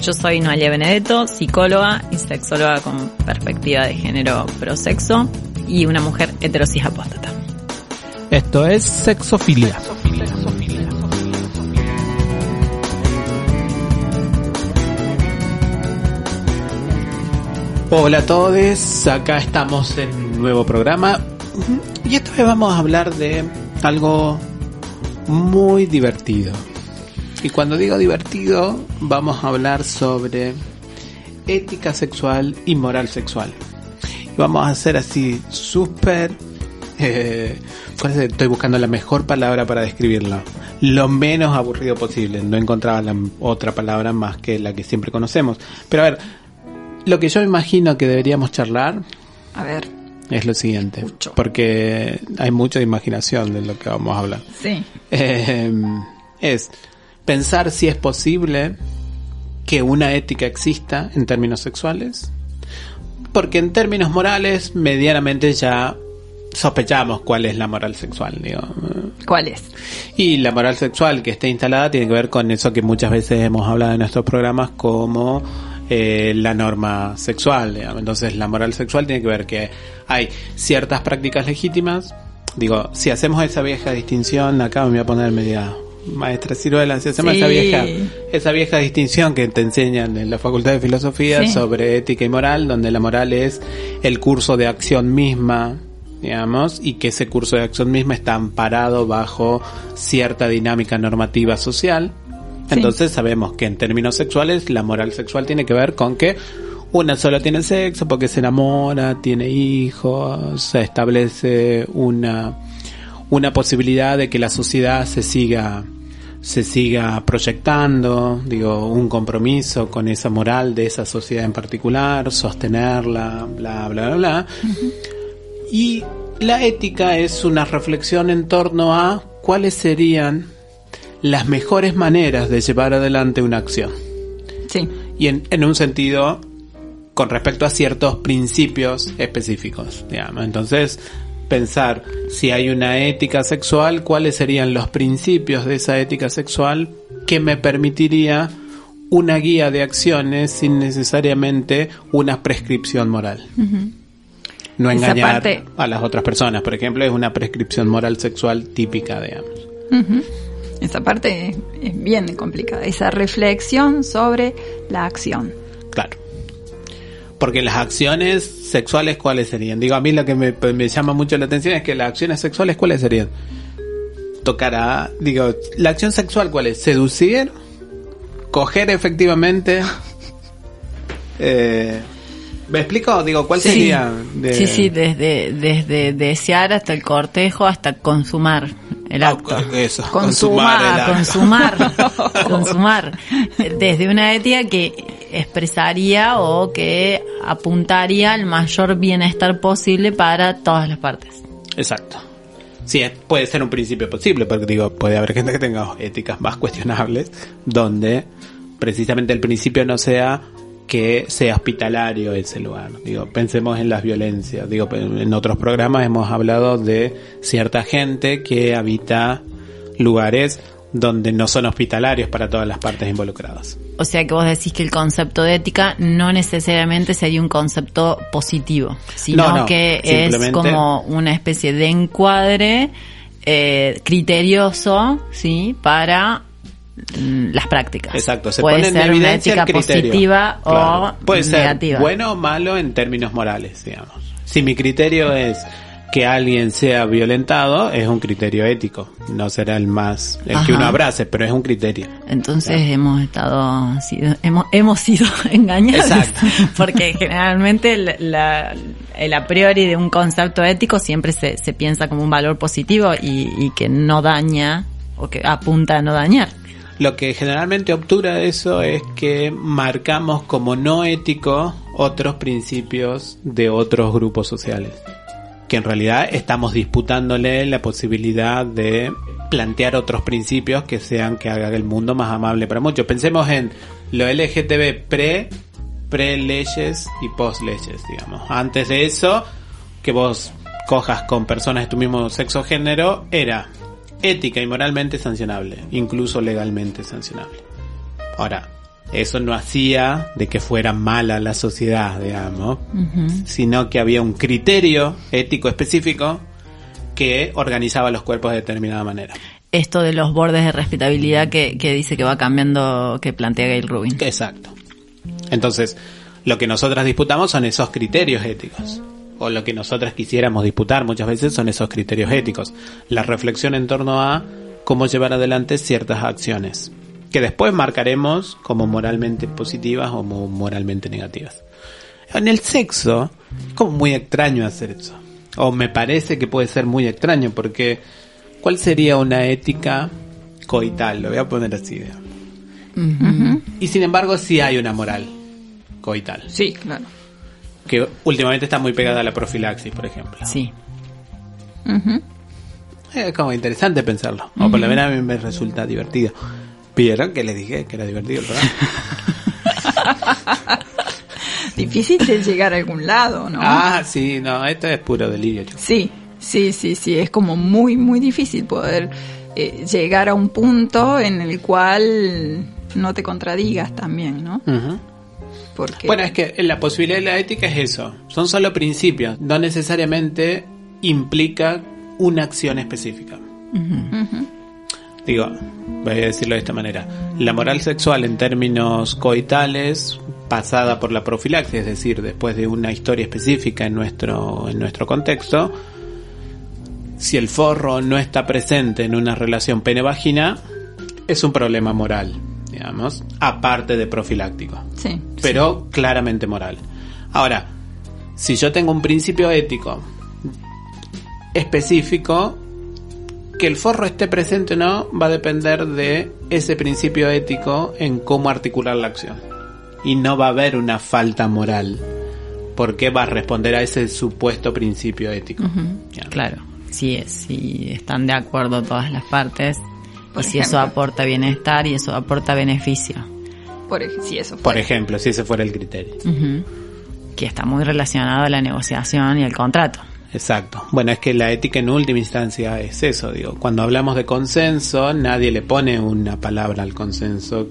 Yo soy Noelia Benedetto, psicóloga y sexóloga con perspectiva de género prosexo y una mujer heterosis apóstata. Esto es Sexofilia. Hola a todos, acá estamos en un nuevo programa y esta vez vamos a hablar de algo muy divertido. Y cuando digo divertido, vamos a hablar sobre ética sexual y moral sexual. Y vamos a hacer así súper... Eh, ¿cuál es? Estoy buscando la mejor palabra para describirlo. Lo menos aburrido posible. No encontraba la otra palabra más que la que siempre conocemos. Pero a ver, lo que yo imagino que deberíamos charlar... A ver. Es lo siguiente. Mucho. Porque hay mucha imaginación de lo que vamos a hablar. Sí. Eh, es pensar si es posible que una ética exista en términos sexuales. Porque en términos morales, medianamente ya sospechamos cuál es la moral sexual, digo. ¿Cuál es? Y la moral sexual que esté instalada tiene que ver con eso que muchas veces hemos hablado en nuestros programas como eh, la norma sexual. digamos. Entonces la moral sexual tiene que ver que hay ciertas prácticas legítimas. Digo, si hacemos esa vieja distinción, acá me voy a poner media maestra ciruela, si hacemos Sí. esa vieja, esa vieja distinción que te enseñan en la Facultad de Filosofía Sí. sobre ética y moral, donde la moral es el curso de acción misma, digamos, y que ese curso de acción misma está amparado bajo cierta dinámica normativa social. Sí. Entonces sabemos que en términos sexuales la moral sexual tiene que ver con que una solo tiene sexo porque se enamora, tiene hijos, se establece una, una posibilidad de que la sociedad se siga se siga proyectando, digo, un compromiso con esa moral de esa sociedad en particular, sostenerla, bla, bla, bla, bla. Y la ética es una reflexión en torno a cuáles serían las mejores maneras de llevar adelante una acción. Sí. Y en, en un sentido con respecto a ciertos principios específicos, digamos. Entonces, pensar si hay una ética sexual, cuáles serían los principios de esa ética sexual que me permitiría una guía de acciones sin necesariamente una prescripción moral. No engañar parte- a las otras personas, por ejemplo, es una prescripción moral sexual típica, digamos. Ujú. Esa parte es bien complicada. Esa reflexión sobre la acción. Porque las acciones sexuales, ¿cuáles serían? Digo, a mí lo que me, me llama mucho la atención es que las acciones sexuales, ¿cuáles serían? Tocar a... Digo, ¿la acción sexual cuál es? ¿Seducir? ¿Coger efectivamente? Eh, ¿Me explico? Digo, ¿cuál Sí. sería? de- Sí, sí, desde, desde desear hasta el cortejo hasta consumar el Ah, acto. Eso, consumar, el acto. consumar, consumar. Desde una ética que expresaría o que apuntaría al mayor bienestar posible para todas las partes. Exacto. Sí, es- puede ser un principio posible, porque digo, puede haber gente que tenga éticas más cuestionables, donde precisamente el principio no sea que sea hospitalario ese lugar. Digo, pensemos en las violencias. Digo, en otros programas hemos hablado de cierta gente que habita lugares donde no son hospitalarios para todas las partes involucradas. O sea que vos decís que el concepto de ética no necesariamente sería un concepto positivo, sino No, no, que es como una especie de encuadre eh, criterioso, ¿sí? Para mm, las prácticas. Exacto, se Puede pone en ser una ética el criterio. positiva Claro. o Puede ser negativa. bueno o malo en términos morales, digamos. Si mi criterio es que alguien sea violentado, es un criterio ético. No será el más, el Ajá. que uno abrace, pero es un criterio. Entonces hemos estado, sido- hemos, hemos sido engañados. Exacto. Porque generalmente la- la- el a priori de un concepto ético siempre se, se piensa como un valor positivo y, y que no daña o que apunta a no dañar. lo que generalmente obtura eso es que marcamos como no ético otros principios de otros grupos sociales. Que en realidad estamos disputándole la posibilidad de plantear otros principios que sean que haga el mundo más amable para muchos. Pensemos en lo LGTB pre, pre leyes y post leyes, digamos. Antes de eso, que vos cojas con personas de tu mismo sexo género, era ética y moralmente sancionable, incluso legalmente sancionable. Ahora, eso no hacía de que fuera mala la sociedad, digamos, sino que había un criterio ético específico que organizaba los cuerpos de determinada manera. Esto de los bordes de respetabilidad que, que dice que va cambiando, que plantea Gail Rubin. Exacto. Entonces, lo que nosotras disputamos son esos criterios éticos o lo que nosotras quisiéramos disputar muchas veces son esos criterios éticos. La reflexión en torno a cómo llevar adelante ciertas acciones, que después marcaremos como moralmente positivas o moralmente negativas. En el sexo, es como muy extraño hacer eso. O me parece que puede ser muy extraño, porque ¿cuál sería una ética coital? Lo voy a poner así. Y sin embargo, sí hay una moral coital. Sí, claro que últimamente está muy pegada a la profilaxis, por ejemplo. Sí. Es como interesante pensarlo. O por lo menos a mí me resulta divertido. ¿Vieron que les dije que era divertido el programa? Difícil de llegar a algún lado, ¿no? Ah, sí, no, esto es puro delirio. Sí, sí, sí, sí, es como muy, muy difícil poder eh, llegar a un punto en el cual no te contradigas también, ¿no? Bueno, es que la posibilidad de la ética es eso. Son solo principios. No necesariamente implica una acción específica. Digo, voy a decirlo de esta manera. La moral sexual en términos coitales, pasada por la profilaxis, es decir, después de una historia específica en nuestro, en nuestro contexto, si el forro no está presente en una relación pene-vagina, es un problema moral digamos, aparte de profiláctico. Sí. Pero claramente moral. Ahora, si yo tengo un principio ético específico, que el forro esté presente o no va a depender de ese principio ético en cómo articular la acción. Y no va a haber una falta moral, porque va a responder a ese supuesto principio ético. Claro, si, si están de acuerdo todas las partes, y si eso aporta bienestar y eso aporta beneficio. Por, si eso Por ejemplo, si ese fuera el criterio. Que está muy relacionado a la negociación y el contrato. Exacto. Bueno, es que la ética en última instancia es eso, digo. Cuando hablamos de consenso, nadie le pone una palabra al consenso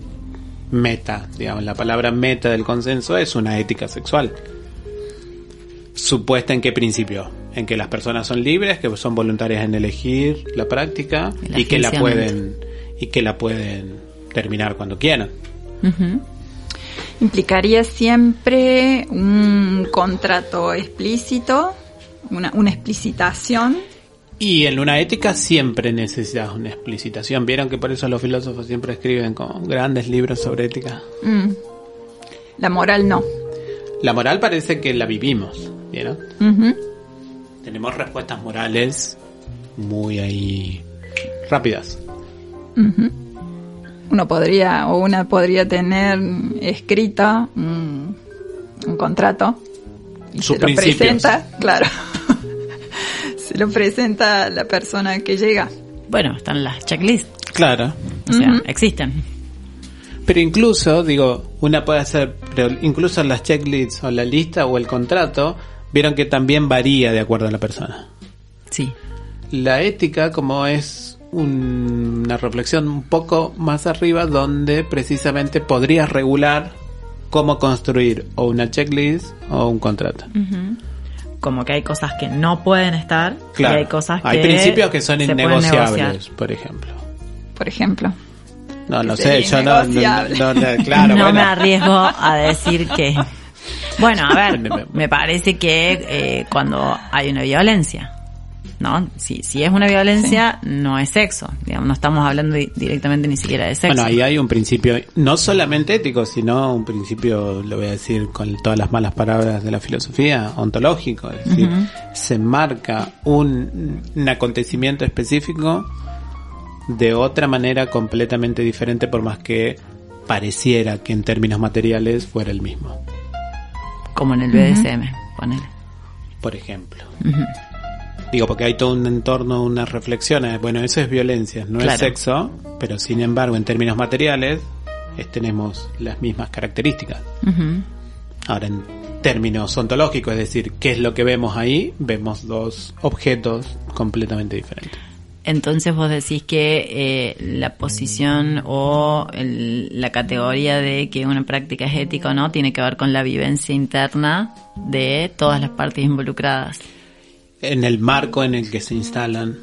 meta, digamos. La palabra meta del consenso es una ética sexual. ¿Supuesta en qué principio? En que las personas son libres, que son voluntarias en elegir la práctica y que la pueden y que la pueden terminar cuando quieran. Implicaría siempre un contrato explícito, una, una explicitación. Y en una ética siempre necesitas una explicitación. Vieron que por eso los filósofos siempre escriben con grandes libros sobre ética. Mm. La moral no. La moral parece que la vivimos. ¿Vieron? Tenemos respuestas morales muy ahí rápidas. Uno podría o una podría tener escrito un, contrato y se lo presenta, claro. se lo presenta la persona que llega. Bueno, están las checklists. Claro. O sea, existen. Pero incluso, digo, una puede hacer, pero incluso las checklists o la lista o el contrato vieron que también varía de acuerdo a la persona. Sí. La ética como es una reflexión un poco más arriba donde precisamente podrías regular cómo construir o una checklist o un contrato. Como que hay cosas que no pueden estar claro. y hay cosas que Hay principios que son innegociables, por ejemplo. Por ejemplo. No, no sé, yo no, no, claro, no me arriesgo a decir que bueno, a ver, me parece que eh, cuando hay una violencia, ¿no? Si, si es una violencia, no es sexo. Digamos, no estamos hablando directamente ni siquiera de sexo. Bueno, ahí hay un principio, no solamente ético, sino un principio, lo voy a decir con todas las malas palabras de la filosofía, ontológico. Es decir, se marca un, un acontecimiento específico de otra manera completamente diferente por más que pareciera que en términos materiales fuera el mismo. Como en el BDSM, ponele. Por ejemplo. Digo, porque hay todo un entorno, unas reflexiones. Bueno, eso es violencia, no es sexo, pero sin embargo, en términos materiales, tenemos las mismas características. Ahora, en términos ontológicos, es decir, qué es lo que vemos ahí, vemos dos objetos completamente diferentes. Entonces vos decís que eh, la posición o la categoría de que una práctica es ética o no tiene que ver con la vivencia interna de todas las partes involucradas. En el marco en el que se instalan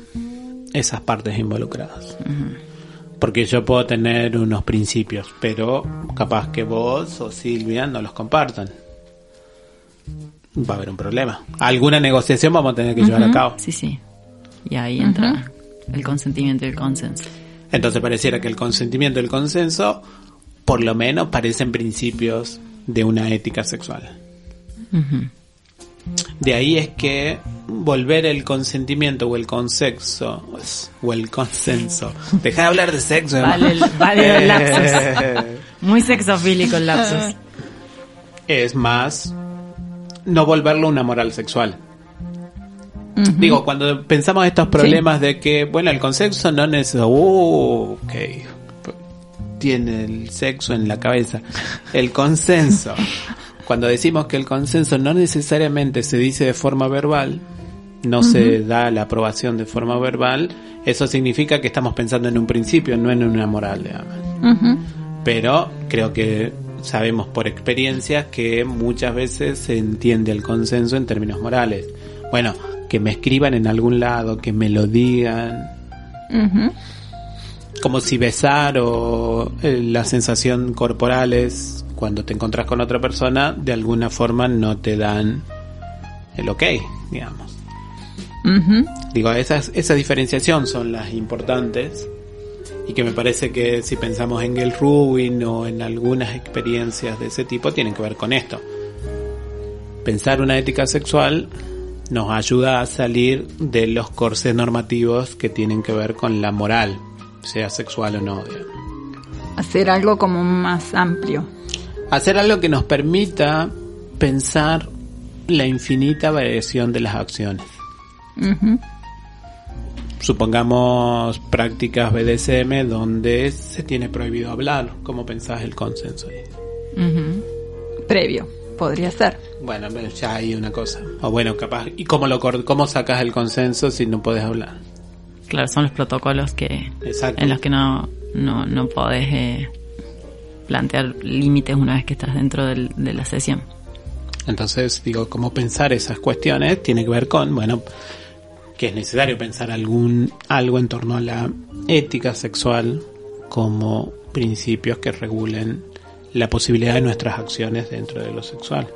esas partes involucradas. Porque yo puedo tener unos principios, pero capaz que vos o Silvia no los compartan. Va a haber un problema. Alguna negociación vamos a tener que llevar a cabo. Sí, sí. Y ahí entra el consentimiento y el consenso. Entonces pareciera que el consentimiento y el consenso, por lo menos, parecen principios de una ética sexual. De ahí es que volver el consentimiento o el consenso o el consenso. Deja de hablar de sexo. Vale, vale el lapsus. Muy sexofílico el lapsus. Es más, no volverlo una moral sexual. Digo, cuando pensamos estos problemas de que, bueno, el consenso no es... Uh, ok, tiene el sexo en la cabeza. El consenso. cuando decimos que el consenso no necesariamente se dice de forma verbal, no se da la aprobación de forma verbal, eso significa que estamos pensando en un principio, no en una moral, digamos. Pero creo que sabemos por experiencia que muchas veces se entiende el consenso en términos morales. Bueno, que me escriban en algún lado, que me lo digan. Como si besar o eh, la sensación corporal es cuando te encontrás con otra persona, de alguna forma no te dan el ok, digamos. Digo, esas, esa diferenciación son las importantes y que me parece que si pensamos en el Rubin o en algunas experiencias de ese tipo tienen que ver con esto. Pensar una ética sexual nos ayuda a salir de los corsés normativos que tienen que ver con la moral, sea sexual o no. Hacer algo como más amplio. Hacer algo que nos permita pensar la infinita variación de las acciones. Supongamos prácticas BDSM donde se tiene prohibido hablar. ¿Cómo pensás el consenso? Previo. Podría ser. Bueno, ya hay una cosa. O bueno, capaz. ¿Y cómo, lo, cómo sacas el consenso si no puedes hablar? Claro, son los protocolos que en los que no, no, no podés eh, plantear límites una vez que estás dentro del, de la sesión. Entonces, digo, cómo pensar esas cuestiones tiene que ver con, bueno, que es necesario pensar algún algo en torno a la ética sexual como principios que regulen la posibilidad de nuestras acciones dentro de lo sexual.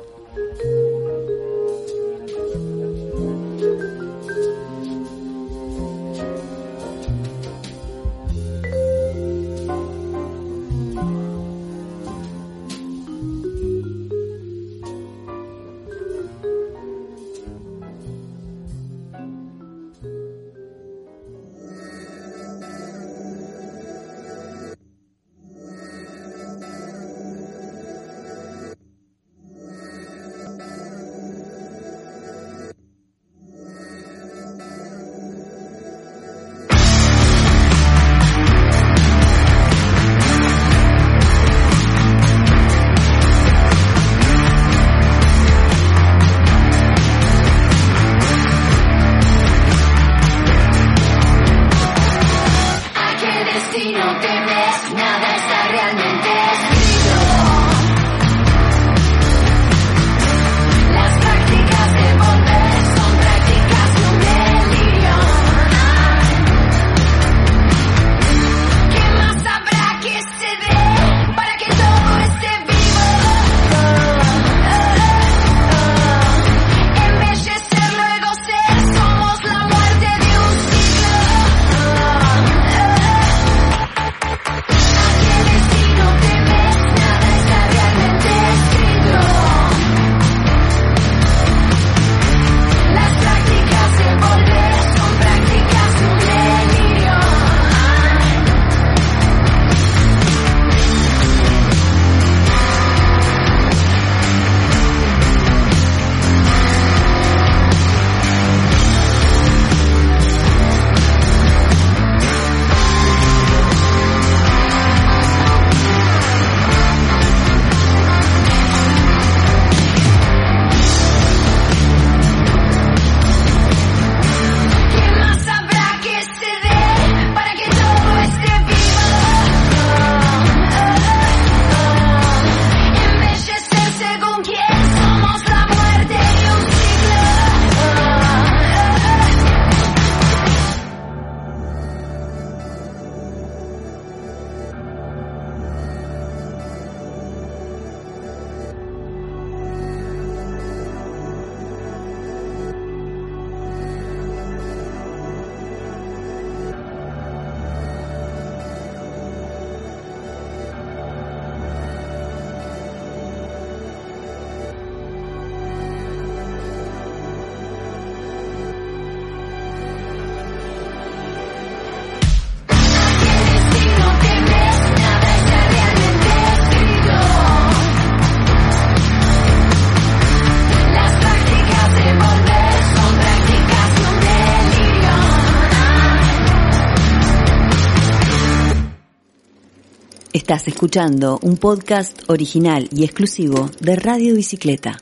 Estás escuchando un podcast original y exclusivo de Radio Bicicleta.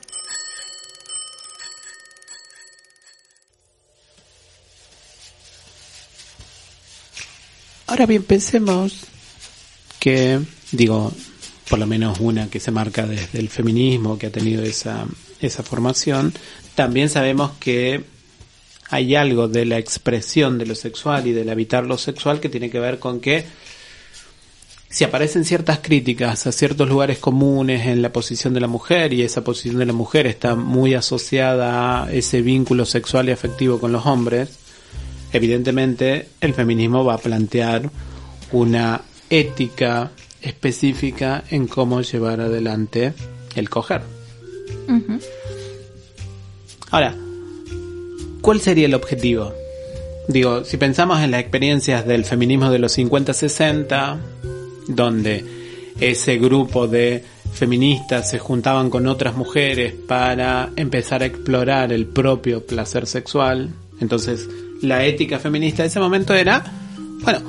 Ahora bien, pensemos que, digo, por lo menos una que se marca desde el feminismo, que ha tenido esa, esa formación, también sabemos que hay algo de la expresión de lo sexual y del habitar lo sexual que tiene que ver con que si aparecen ciertas críticas a ciertos lugares comunes en la posición de la mujer y esa posición de la mujer está muy asociada a ese vínculo sexual y afectivo con los hombres, evidentemente el feminismo va a plantear una ética específica en cómo llevar adelante el coger. Ahora, ¿cuál sería el objetivo? Digo, si pensamos en las experiencias del feminismo de los 50-60, donde ese grupo de feministas se juntaban con otras mujeres para empezar a explorar el propio placer sexual, entonces la ética feminista de ese momento era, bueno,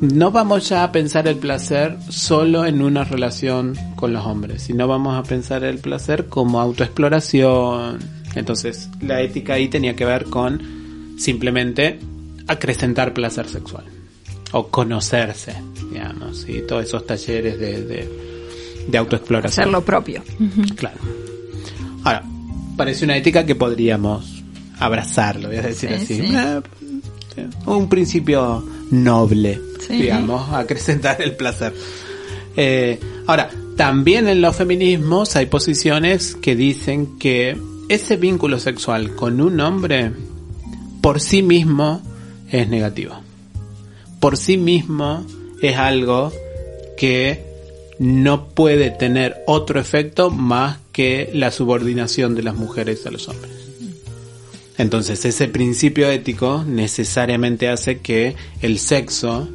no vamos ya a pensar el placer solo en una relación con los hombres, sino vamos a pensar el placer como autoexploración. Entonces, la ética ahí tenía que ver con simplemente acrecentar placer sexual o conocerse, digamos, y todos esos talleres de, de, autoexploración. Hacer lo propio. Claro. Ahora, parece una ética que podríamos abrazarlo, voy a decir así. Un principio noble, digamos, acrecentar el placer. Eh, ahora, también en los feminismos hay posiciones que dicen que ese vínculo sexual con un hombre por sí mismo es negativo. Por sí mismo es algo que no puede tener otro efecto más que la subordinación de las mujeres a los hombres. Entonces ese principio ético necesariamente hace que el sexo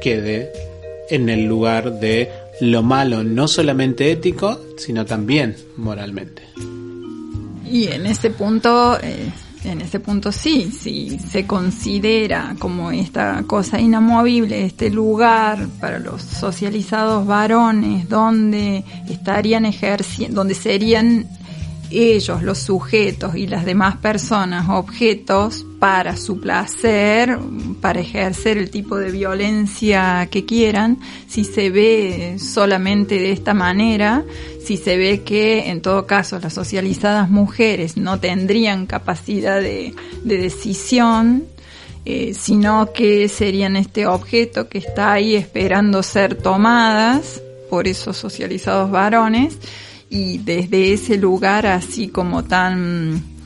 quede en el lugar de lo malo, no solamente ético, sino también moralmente. Y en ese punto, eh, en ese punto sí, si se considera como esta cosa inamovible, este lugar para los socializados varones, donde estarían ejerciendo, donde serían ellos, los sujetos y las demás personas, objetos para su placer, para ejercer el tipo de violencia que quieran, si se ve solamente de esta manera, si se ve que en todo caso las socializadas mujeres no tendrían capacidad de, decisión, eh, sino que serían este objeto que está ahí esperando ser tomadas por esos socializados varones, y desde ese lugar así como tan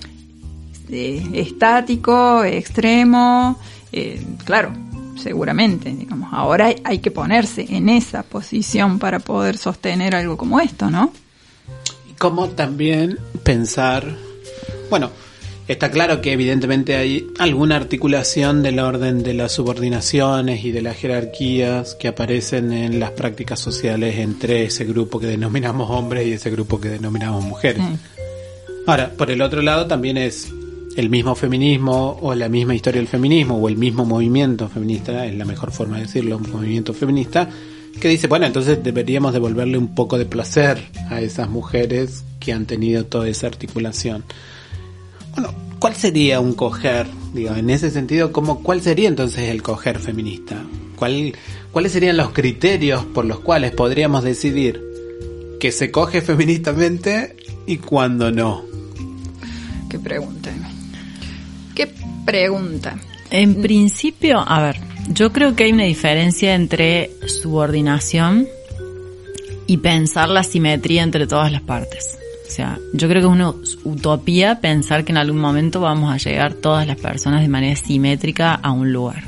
eh, estático, extremo, eh, claro, seguramente, digamos, ahora hay, que ponerse en esa posición para poder sostener algo como esto, ¿no? Como también pensar, bueno, Está claro que evidentemente hay alguna articulación del orden de las subordinaciones y de las jerarquías que aparecen en las prácticas sociales entre ese grupo que denominamos hombres y ese grupo que denominamos mujeres. Ahora, por el otro lado también es el mismo feminismo o la misma historia del feminismo o el mismo movimiento feminista, es la mejor forma de decirlo, un movimiento feminista, que dice, bueno, entonces deberíamos devolverle un poco de placer a esas mujeres que han tenido toda esa articulación. Bueno, ¿cuál sería un coger? Digo, en ese sentido, ¿cómo, ¿cuál sería entonces el coger feminista? ¿Cuál, ¿Cuáles serían los criterios por los cuales podríamos decidir que se coge feministamente y cuándo no? Qué pregunta. Pregunta. En principio, a ver, yo creo que hay una diferencia entre subordinación y pensar la simetría entre todas las partes. O sea, yo creo que es una utopía pensar que en algún momento vamos a llegar todas las personas de manera simétrica a un lugar.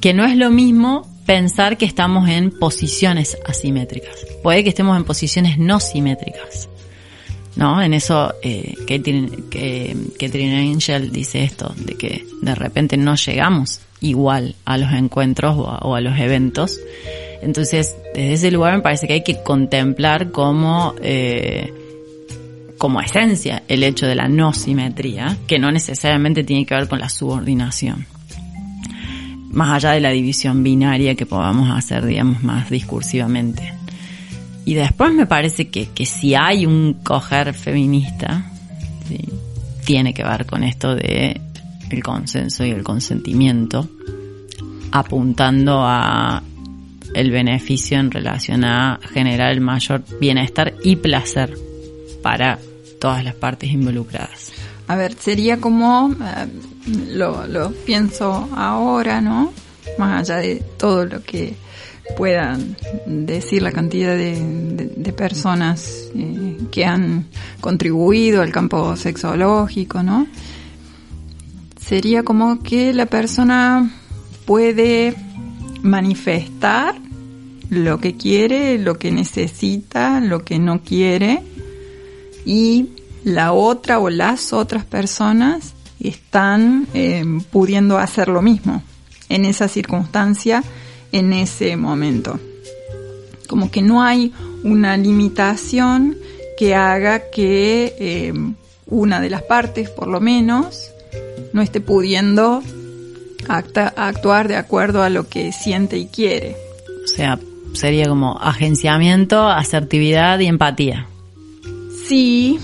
Que no es lo mismo pensar que estamos en posiciones asimétricas. Puede que estemos en posiciones no simétricas. ¿No? En eso, eh, Catherine, Angel dice esto, de que de repente no llegamos igual a los encuentros o a, los eventos. Entonces, desde ese lugar me parece que hay que contemplar cómo eh, como esencia el hecho de la no simetría, que no necesariamente tiene que ver con la subordinación. más allá de la división binaria que podamos hacer, digamos, más discursivamente. Y después me parece que, que si hay un coger feminista, tiene que ver con esto de el consenso y el consentimiento, apuntando a el beneficio en relación a generar el mayor bienestar y placer para todas las partes involucradas. A ver, sería como, eh, lo, lo pienso ahora, ¿no? Más allá de todo lo que puedan decir la cantidad de, personas eh, que han contribuido al campo sexológico, ¿no? Sería como que la persona puede manifestar lo que quiere, lo que necesita, lo que no quiere y la otra o las otras personas están eh, pudiendo hacer lo mismo en esa circunstancia, en ese momento. Como que no hay una limitación que haga que eh, una de las partes, por lo menos, no esté pudiendo actuar de acuerdo a lo que siente y quiere. O sea, sería como agenciamiento, asertividad y empatía. Sí,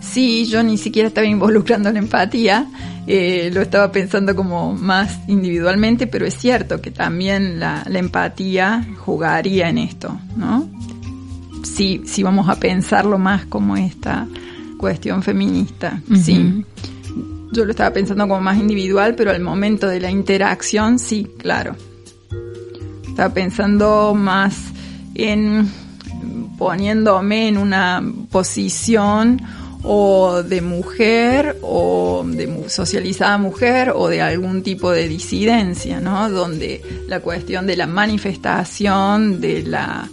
sí, yo ni siquiera estaba involucrando la empatía, eh, lo estaba pensando como más individualmente, pero es cierto que también la, empatía jugaría en esto, ¿no? Sí, sí vamos a pensarlo más como esta cuestión feminista, sí. Yo lo estaba pensando como más individual, pero al momento de la interacción, sí, claro. Estaba pensando más en poniéndome en una posición o de mujer o de socializada mujer o de algún tipo de disidencia, ¿no? Donde la cuestión de la manifestación, de la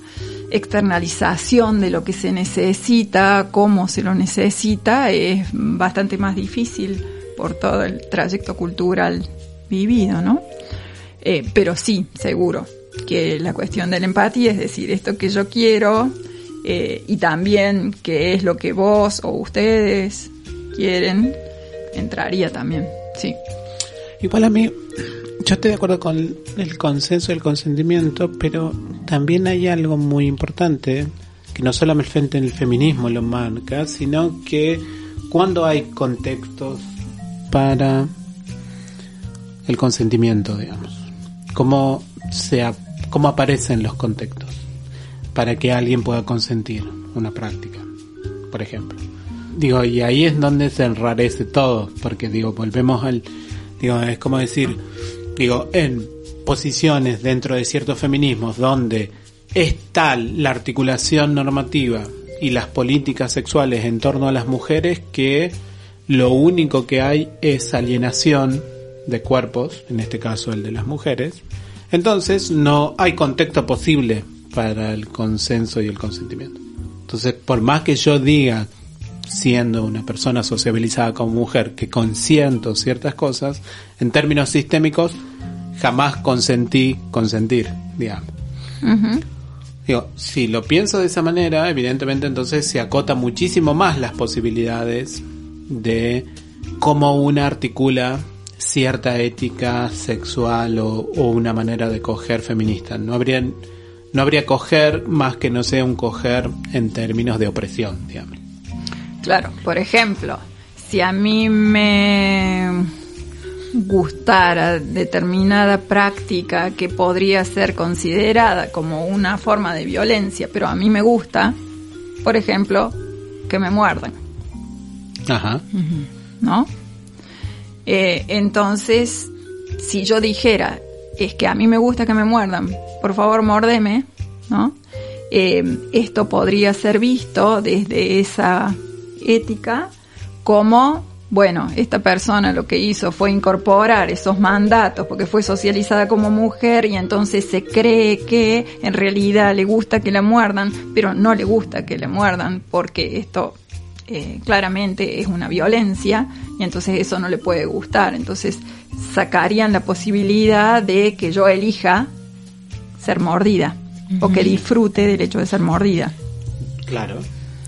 externalización de lo que se necesita, cómo se lo necesita, es bastante más difícil por todo el trayecto cultural vivido, ¿no? Eh, pero sí, seguro, que la cuestión de la empatía, es decir, esto que yo quiero, eh, y también qué es lo que vos o ustedes quieren, entraría también, sí. Igual a mí, yo estoy de acuerdo con el consenso y el consentimiento, pero también hay algo muy importante que no solamente en el feminismo lo marca, sino que cuando hay contextos para el consentimiento, digamos, cómo, se, cómo aparecen los contextos para que alguien pueda consentir una práctica, por ejemplo. Digo, y ahí es donde se enrarece todo, porque digo, volvemos al, digo, es como decir, digo, en posiciones dentro de ciertos feminismos donde es tal la articulación normativa y las políticas sexuales en torno a las mujeres que lo único que hay es alienación de cuerpos, en este caso el de las mujeres, entonces no hay contexto posible para el consenso y el consentimiento. Entonces, por más que yo diga, siendo una persona sociabilizada como mujer, que consiento ciertas cosas, en términos sistémicos, jamás consentí consentir, digamos. Digo, si lo pienso de esa manera, evidentemente entonces se acota muchísimo más las posibilidades de cómo una articula cierta ética sexual o, o una manera de coger feminista. No habría no habría coger más que no sea un coger en términos de opresión, digamos. Claro, por ejemplo, si a mí me gustara determinada práctica que podría ser considerada como una forma de violencia, pero a mí me gusta, por ejemplo, que me muerdan. Ajá. ¿No? Eh, entonces, si yo dijera, es que a mí me gusta que me muerdan, por favor mordeme, ¿no? Eh, esto podría ser visto desde esa ética como, bueno, esta persona lo que hizo fue incorporar esos mandatos porque fue socializada como mujer y entonces se cree que en realidad le gusta que la muerdan, pero no le gusta que le muerdan porque esto eh, claramente es una violencia y entonces eso no le puede gustar. Entonces sacarían la posibilidad de que yo elija ser mordida o que disfrute del hecho de ser mordida. Claro.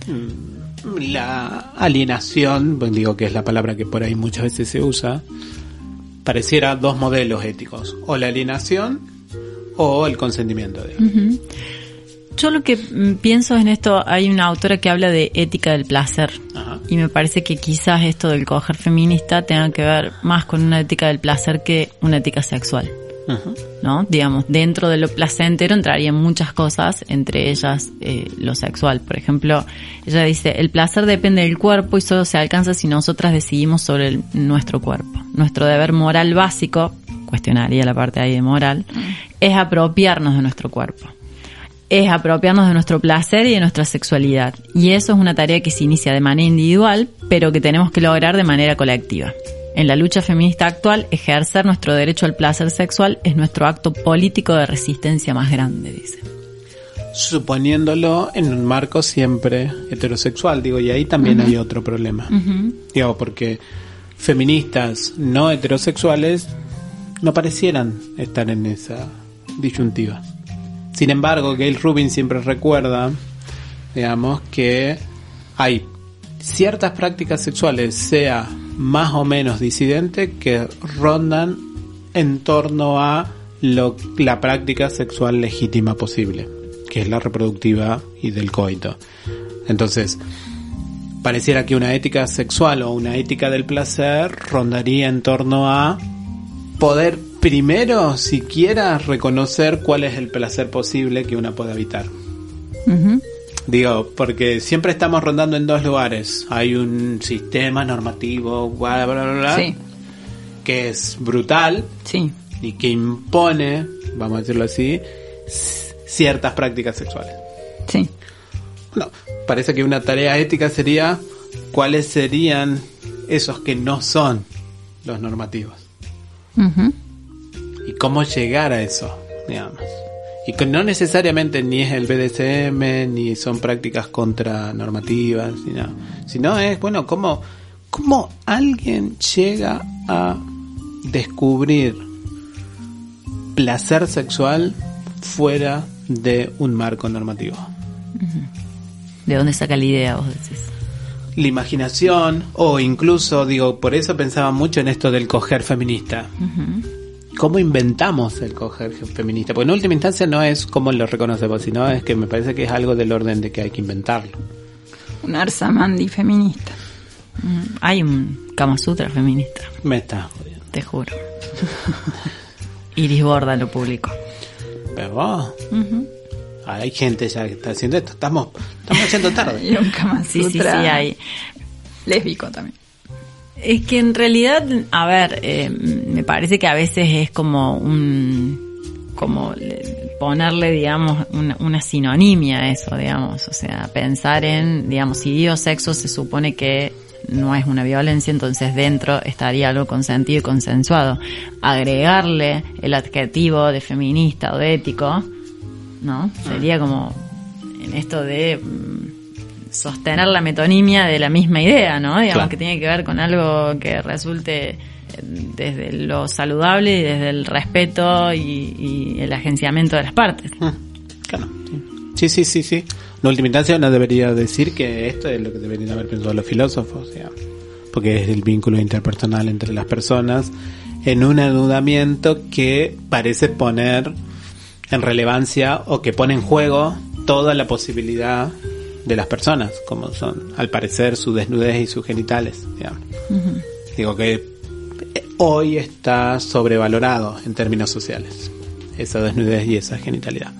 Mm, la alienación, pues digo que es la palabra que por ahí muchas veces se usa, pareciera dos modelos éticos, o la alienación o el consentimiento. Yo lo que mm, pienso en esto, hay una autora que habla de ética del placer. Y me parece que quizás esto del coger feminista tenga que ver más con una ética del placer que una ética sexual. ¿No? Digamos, dentro de lo placentero entrarían muchas cosas, entre ellas eh, lo sexual. Por ejemplo, ella dice, el placer depende del cuerpo y solo se alcanza si nosotras decidimos sobre nuestro cuerpo. Nuestro deber moral básico, cuestionaría la parte ahí de moral, es apropiarnos de nuestro cuerpo es apropiarnos de nuestro placer y de nuestra sexualidad. Y eso es una tarea que se inicia de manera individual, pero que tenemos que lograr de manera colectiva. En la lucha feminista actual, ejercer nuestro derecho al placer sexual es nuestro acto político de resistencia más grande, dice. Suponiéndolo en un marco siempre heterosexual, digo, y ahí también hay otro problema. Digo, porque feministas no heterosexuales no parecieran estar en esa disyuntiva. Sin embargo, Gail Rubin siempre recuerda, digamos, que hay ciertas prácticas sexuales, sea más o menos disidente, que rondan en torno a lo, la práctica sexual legítima posible, que es la reproductiva y del coito. Entonces, pareciera que una ética sexual o una ética del placer rondaría en torno a poder primero siquiera reconocer cuál es el placer posible que una puede evitar. Digo, porque siempre estamos rondando en dos lugares. Hay un sistema normativo, bla, bla, bla, que es brutal sí. y que impone, vamos a decirlo así, ciertas prácticas sexuales. Sí. Parece que una tarea ética sería cuáles serían esos que no son los normativos y cómo llegar a eso, digamos. Y que no necesariamente ni es el BDSM, ni son prácticas contranormativas, sino, sino es, bueno, cómo, cómo alguien llega a descubrir placer sexual fuera de un marco normativo. ¿De dónde saca la idea, vos decís? La imaginación, o incluso, digo, por eso pensaba mucho en esto del coger feminista cómo inventamos el coger feminista. Porque en última instancia no es cómo lo reconocemos, sino es que me parece que es algo del orden de que hay que inventarlo. Un Arsamandi feminista. Mm, hay un Kama Sutra feminista. Me está Te juro. Iris Borda lo publicó. Pero vos. Hay gente ya que está haciendo esto. Estamos, estamos haciendo tarde. y un Kama Sutra. Sí, sí, sí, hay. Lésbico también. Es que en realidad, a ver, eh, me parece que a veces es como un como ponerle, digamos, una, sinonimia a eso, digamos, o sea, pensar en, digamos, si dio sexo se supone que no es una violencia, entonces dentro estaría algo consentido y consensuado. Agregarle el adjetivo de feminista o de ético, ¿no? Sería como en esto de mm, sostener la metonimia de la misma idea, ¿no? Digamos que tiene que ver con algo que resulte eh, desde lo saludable y desde el respeto y, el agenciamiento de las partes. Ah, claro. Sí, sí, sí, sí. En última instancia no debería decir que esto es lo que deberían haber pensado los filósofos, porque es el vínculo interpersonal entre las personas en un anudamiento que parece poner en relevancia o que pone en juego toda la posibilidad de las personas, como son, al parecer, su desnudez y sus genitales. Digo que hoy está sobrevalorado en términos sociales, esa desnudez y esa genitalidad.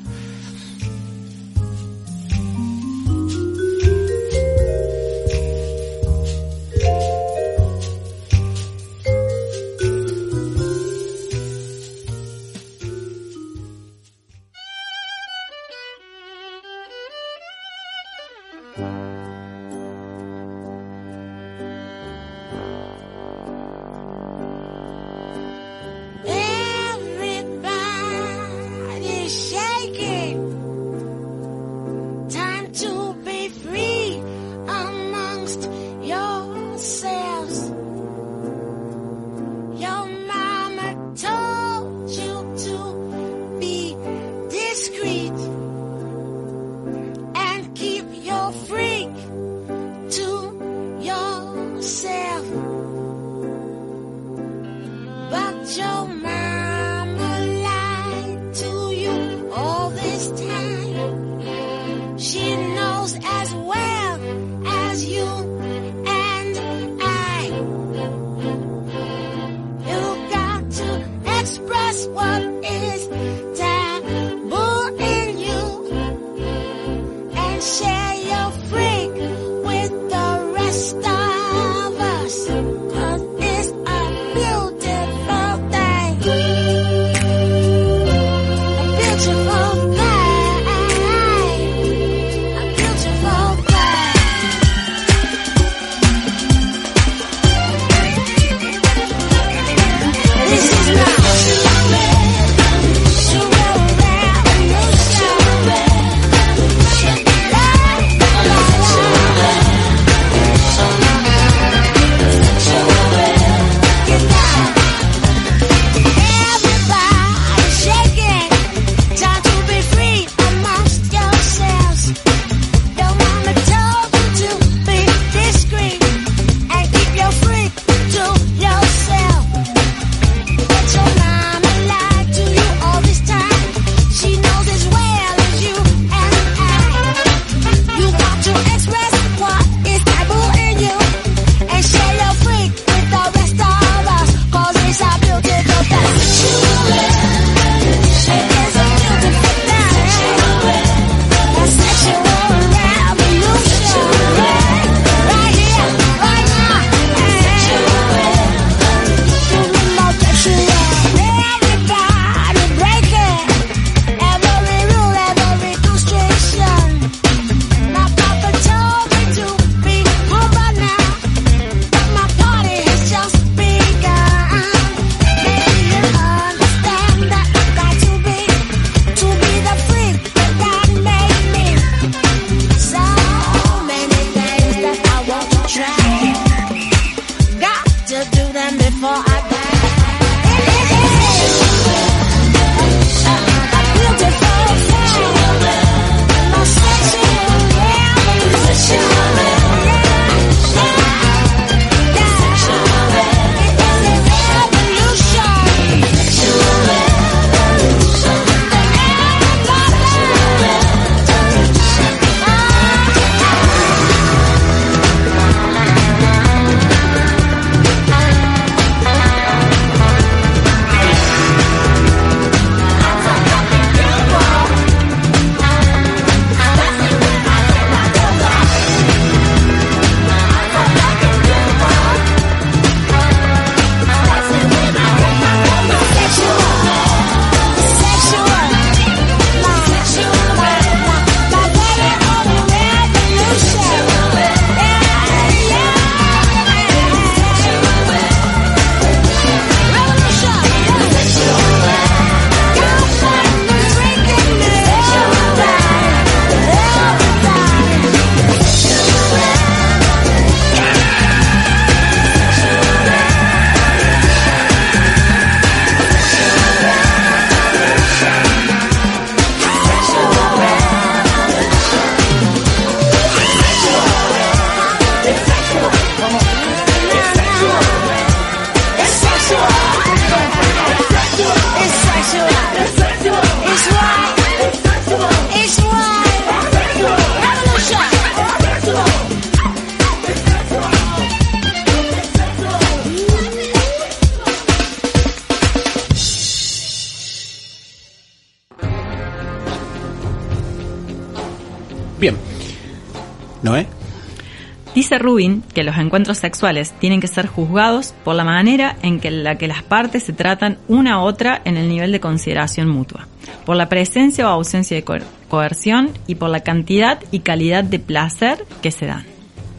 Rubin que los encuentros sexuales tienen que ser juzgados por la manera en que la que las partes se tratan una a otra en el nivel de consideración mutua, por la presencia o ausencia de coerción y por la cantidad y calidad de placer que se dan.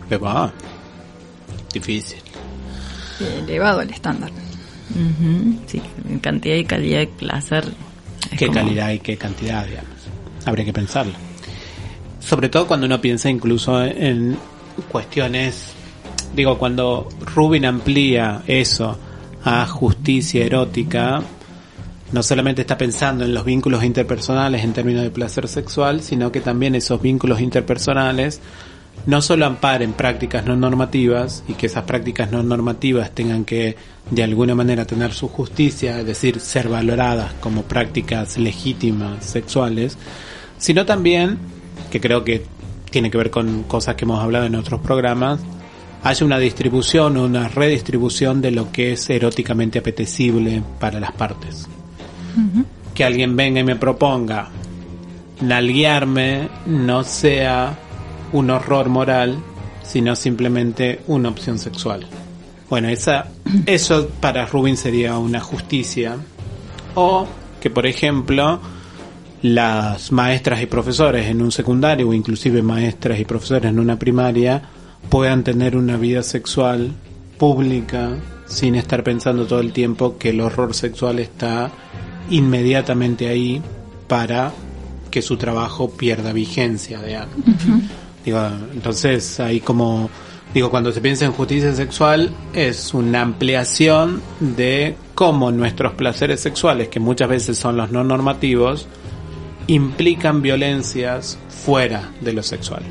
¿Qué va? Difícil. elevado el estándar. Sí, cantidad y calidad de placer. ¿Qué calidad y qué cantidad, digamos? Habría que pensarlo. Sobre todo cuando uno piensa incluso en cuestiones, digo, cuando Rubin amplía eso a justicia erótica, no solamente está pensando en los vínculos interpersonales en términos de placer sexual, sino que también esos vínculos interpersonales no solo amparen prácticas no normativas y que esas prácticas no normativas tengan que de alguna manera tener su justicia, es decir, ser valoradas como prácticas legítimas sexuales, sino también, que creo que tiene que ver con cosas que hemos hablado en otros programas, haya una distribución o una redistribución de lo que es eróticamente apetecible para las partes. Que alguien venga y me proponga nalguearme no sea un horror moral, sino simplemente una opción sexual. Bueno, esa, eso para Rubin sería una justicia. O que, por ejemplo, las maestras y profesores en un secundario o inclusive maestras y profesores en una primaria puedan tener una vida sexual pública sin estar pensando todo el tiempo que el horror sexual está inmediatamente ahí para que su trabajo pierda vigencia de Digo, entonces ahí como digo cuando se piensa en justicia sexual es una ampliación de cómo nuestros placeres sexuales que muchas veces son los no normativos implican violencias fuera de lo sexual.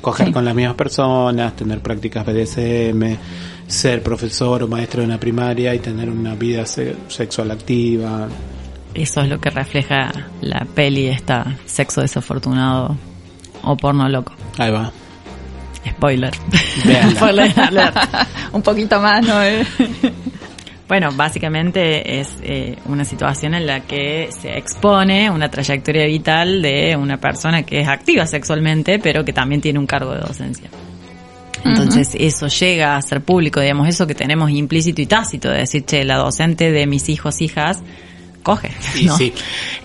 Coger con las mismas personas, tener prácticas BDSM, ser profesor o maestro de una primaria y tener una vida sexual activa. Eso es lo que refleja la peli esta Sexo desafortunado o porno loco. Ahí va. Spoiler. Spoiler Un poquito más, ¿no? Bueno, básicamente es eh, una situación en la que se expone una trayectoria vital de una persona que es activa sexualmente, pero que también tiene un cargo de docencia. Entonces eso llega a ser público, digamos, eso que tenemos implícito y tácito, de decir, che, la docente de mis hijos, hijas, coge. ¿no?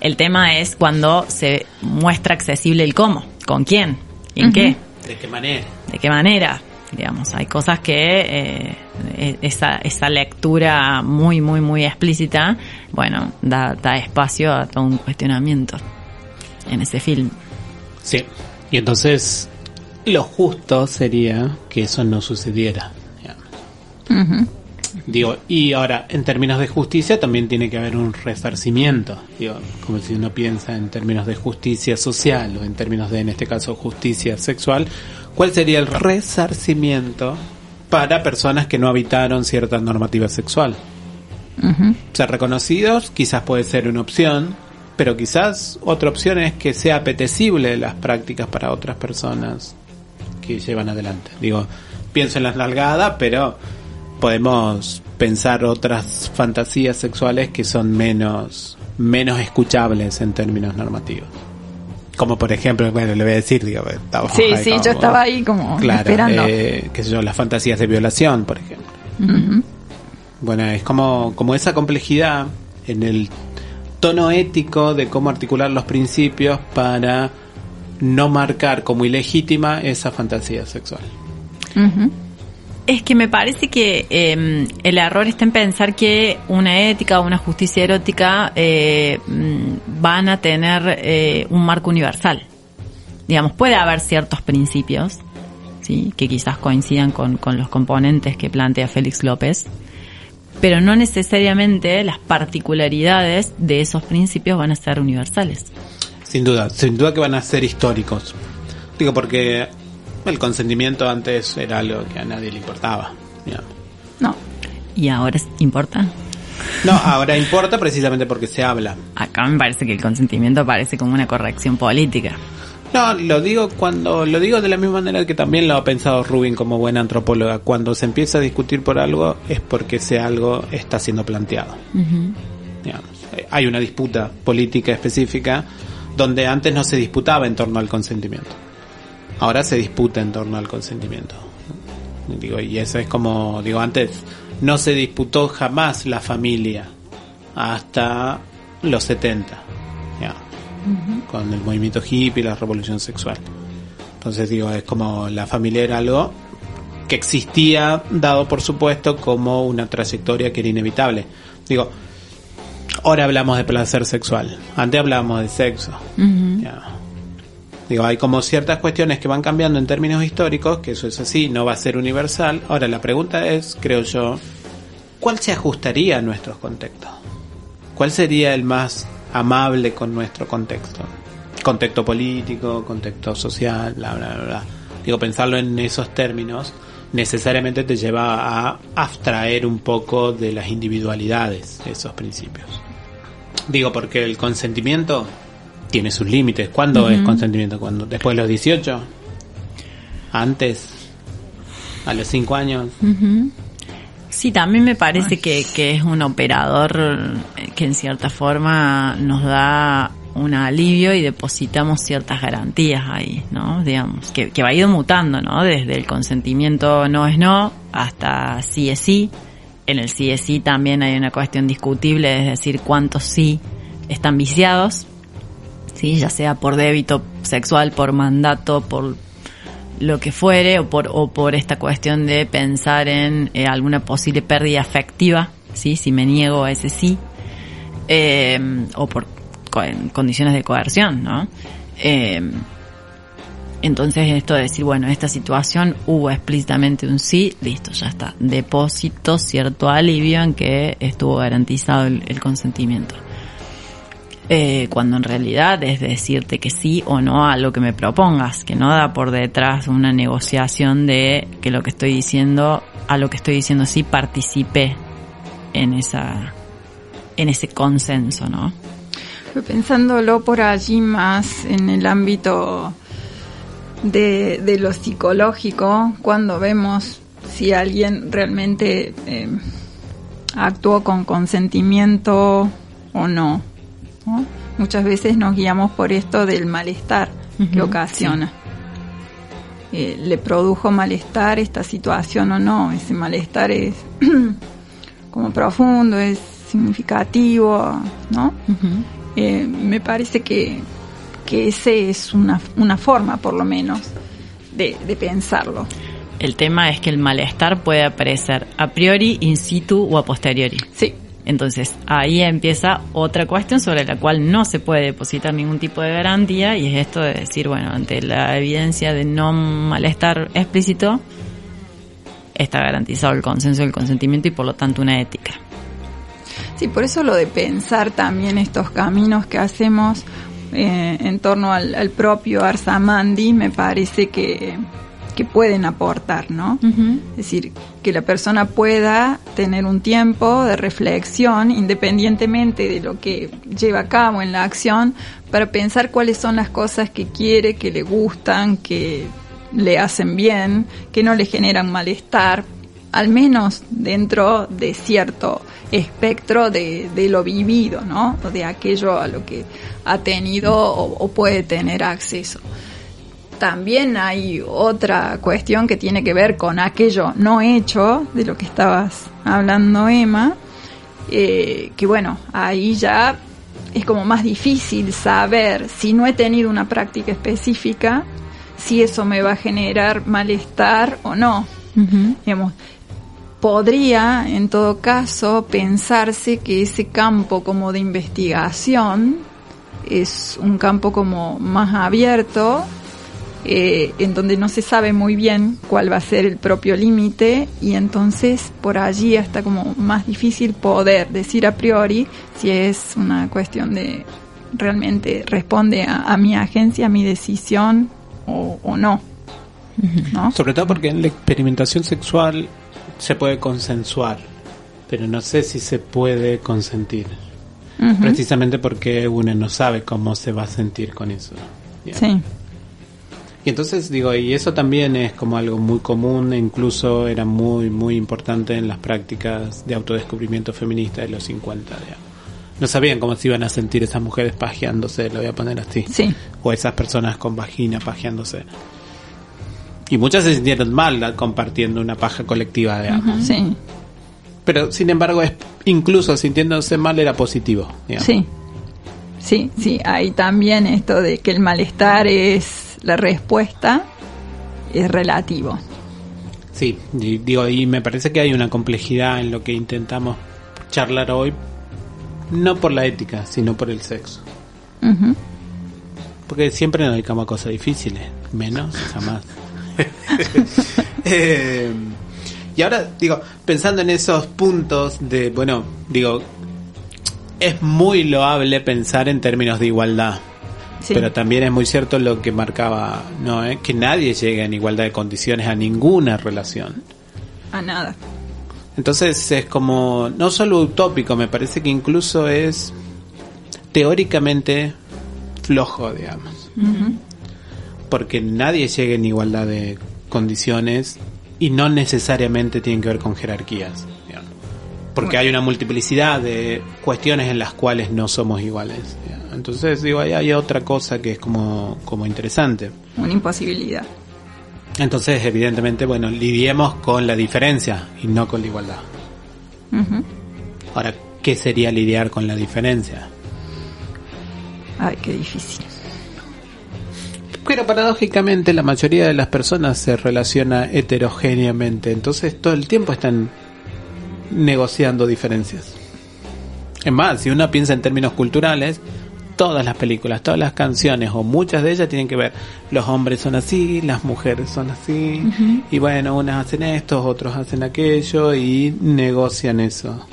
El tema es cuando se muestra accesible el cómo, con quién, y en qué. ¿De qué manera? ¿De qué manera? Digamos hay cosas que eh, e-, esa, esa lectura muy muy muy explícita bueno da, da espacio a todo un cuestionamiento en ese film. Sí. Y entonces lo justo sería que eso no sucediera digo y ahora en términos de justicia también tiene que haber un resarcimiento digo como si uno piensa en términos de justicia social o en términos de en este caso justicia sexual ¿Cuál sería el resarcimiento para personas que no habitaron cierta normativa sexual? Ser reconocidos quizás puede ser una opción, pero quizás otra opción es que sea apetecible las prácticas para otras personas que llevan adelante. Digo, pienso en las nalgadas, pero podemos pensar otras fantasías sexuales que son menos menos escuchables en términos normativos. Como por ejemplo, bueno, le voy a decir, digo, estaba Sí, sí, yo estaba ahí como claro, esperando. Eh, qué sé yo, las fantasías de violación, por ejemplo. Bueno, es como, como esa complejidad en el tono ético de cómo articular los principios para no marcar como ilegítima esa fantasía sexual. Es que me parece que em, el error está en pensar que una ética o una justicia erótica eh, mm, van a tener eh, un marco universal. Digamos, puede haber ciertos principios, ¿sí? que quizás coincidan con, con los componentes que plantea Félix López, pero no necesariamente las particularidades de esos principios van a ser universales. Sin duda, sin duda que van a ser históricos. Digo, porque el consentimiento antes era algo que a nadie le importaba. No. ¿Y ahora importa? No, ahora importa precisamente porque se habla. Acá me parece que el consentimiento parece como una corrección política. No, lo digo cuando lo digo de la misma manera que también lo ha pensado Rubin como buena antropóloga. Cuando se empieza a discutir por algo es porque ese algo está siendo planteado. hay una disputa política específica donde antes no se disputaba en torno al consentimiento. Ahora se disputa en torno al consentimiento. Digo, y eso es como, digo, antes no se disputó jamás la familia hasta los 70, ya, con el movimiento hippie y la revolución sexual. Entonces digo, es como la familia era algo que existía, dado por supuesto como una trayectoria que era inevitable. Digo, ahora hablamos de placer sexual, antes hablábamos de sexo. Digo, hay como ciertas cuestiones que van cambiando en términos históricos, que eso es así, no va a ser universal. Ahora la pregunta es, creo yo, ¿cuál se ajustaría a nuestros contextos? ¿Cuál sería el más amable con nuestro contexto? Contexto político, contexto social, bla, bla, bla. Digo, pensarlo en esos términos necesariamente te lleva a abstraer un poco de las individualidades de esos principios. Digo, porque el consentimiento tiene sus límites. ¿Cuándo es consentimiento? ¿Cuándo? ¿Después de los 18? ¿Antes? ¿A los 5 años? Sí, también me parece que, que es un operador que en cierta forma nos da un alivio y depositamos ciertas garantías ahí, ¿no? Digamos, que, que va ido mutando, ¿no? Desde el consentimiento no es no hasta sí es sí. En el sí es sí también hay una cuestión discutible, es decir, cuántos sí están viciados, ¿sí? Ya sea por débito sexual, por mandato, por lo que fuere, o por, o por esta cuestión de pensar en eh, alguna posible pérdida afectiva, ¿sí? Si me niego a ese sí, eh, o por condiciones de coerción, ¿no? Eh, entonces esto de decir, bueno, esta situación hubo explícitamente un sí, listo, ya está. Depósito cierto alivio en que estuvo garantizado el, consentimiento. Eh, cuando en realidad es decirte que sí o no a lo que me propongas, que no da por detrás una negociación de que lo que estoy diciendo, a lo que estoy diciendo sí participe en esa, en ese consenso, ¿no? Pensándolo por allí más en el ámbito de, de lo psicológico, cuando vemos si alguien realmente eh, actuó con consentimiento o no, Muchas veces nos guiamos por esto del malestar que ocasiona. Eh, ¿Le produjo malestar esta situación o no? Ese malestar es como profundo, es significativo, ¿no? Eh, me parece que, que ese es una, una forma, por lo menos, de, de pensarlo. El tema es que el malestar puede aparecer a priori, in situ o a posteriori. Sí. Entonces ahí empieza otra cuestión sobre la cual no se puede depositar ningún tipo de garantía y es esto de decir, bueno, ante la evidencia de no malestar explícito, está garantizado el consenso el consentimiento y por lo tanto una ética. Sí, por eso lo de pensar también estos caminos que hacemos eh, en torno al, propio Arsamandi me parece que, que pueden aportar, ¿no? Es decir, que la persona pueda tener un tiempo de reflexión independientemente de lo que lleva a cabo en la acción para pensar cuáles son las cosas que quiere, que le gustan, que le hacen bien, que no le generan malestar, al menos dentro de cierto espectro de, lo vivido, ¿no? De aquello a lo que ha tenido o, puede tener acceso. También hay otra cuestión que tiene que ver con aquello no hecho, de lo que estabas hablando, Emma, eh, que bueno, ahí ya es como más difícil saber si no he tenido una práctica específica, si eso me va a generar malestar o no. Digamos, podría, en todo caso, pensarse que ese campo como de investigación es un campo como más abierto, eh, en donde no se sabe muy bien cuál va a ser el propio límite y entonces por allí está como más difícil poder decir a priori si es una cuestión de realmente responde a, mi agencia, a mi decisión o, no. ¿no? Sobre todo porque en la experimentación sexual se puede consensuar, pero no sé si se puede consentir. Precisamente porque uno no sabe cómo se va a sentir con eso. Sí. Y entonces digo, y eso también es como algo muy común, e incluso era muy, muy importante en las prácticas de autodescubrimiento feminista de los 50. No sabían cómo se iban a sentir esas mujeres pajeándose, lo voy a poner así. Sí. O esas personas con vagina pajeándose. Y muchas se sintieron mal compartiendo una paja colectiva, digamos. Sí. Pero sin embargo, es, incluso sintiéndose mal era positivo. Sí. Sí, sí, hay también esto de que el malestar es la respuesta, es relativo. Sí, digo, y me parece que hay una complejidad en lo que intentamos charlar hoy, no por la ética, sino por el sexo. Porque siempre nos dedicamos a cosas difíciles, menos jamás. Eh, y ahora, digo, pensando en esos puntos de, bueno, digo, es muy loable pensar en términos de igualdad. Pero también es muy cierto lo que marcaba, ¿no? ¿Eh? que nadie llegue en igualdad de condiciones a ninguna relación. A nada. Entonces es como, no solo utópico, me parece que incluso es teóricamente flojo, digamos. Porque nadie llega en igualdad de condiciones y no necesariamente tienen que ver con jerarquías. Porque hay una multiplicidad de cuestiones en las cuales no somos iguales. Entonces, digo, ahí hay otra cosa que es como, como interesante. Una imposibilidad. Entonces, evidentemente, bueno, lidiemos con la diferencia y no con la igualdad. Ahora, ¿qué sería lidiar con la diferencia? Ay, qué difícil. Pero paradójicamente la mayoría de las personas se relaciona heterogéneamente, entonces todo el tiempo están negociando diferencias. Es más, si uno piensa en términos culturales, todas las películas, todas las canciones o muchas de ellas tienen que ver, los hombres son así, las mujeres son así, y bueno, unas hacen esto, otros hacen aquello y negocian eso.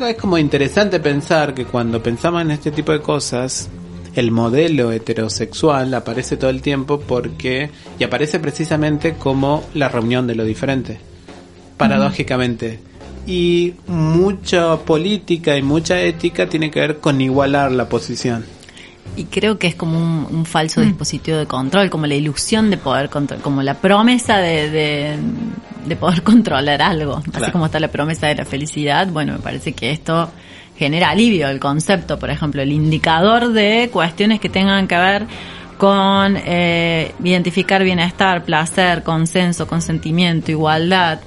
Es como interesante pensar que cuando pensamos en este tipo de cosas, el modelo heterosexual aparece todo el tiempo porque, y aparece precisamente como la reunión de lo diferente, paradójicamente. Y mucha política y mucha ética tiene que ver con igualar la posición. Y creo que es como un, falso mm. dispositivo de control, como la ilusión de poder controlar, como la promesa de, de, poder controlar algo. Así como está la promesa de la felicidad, bueno, me parece que esto genera alivio el concepto, por ejemplo, el indicador de cuestiones que tengan que ver con eh, identificar bienestar, placer, consenso, consentimiento, igualdad,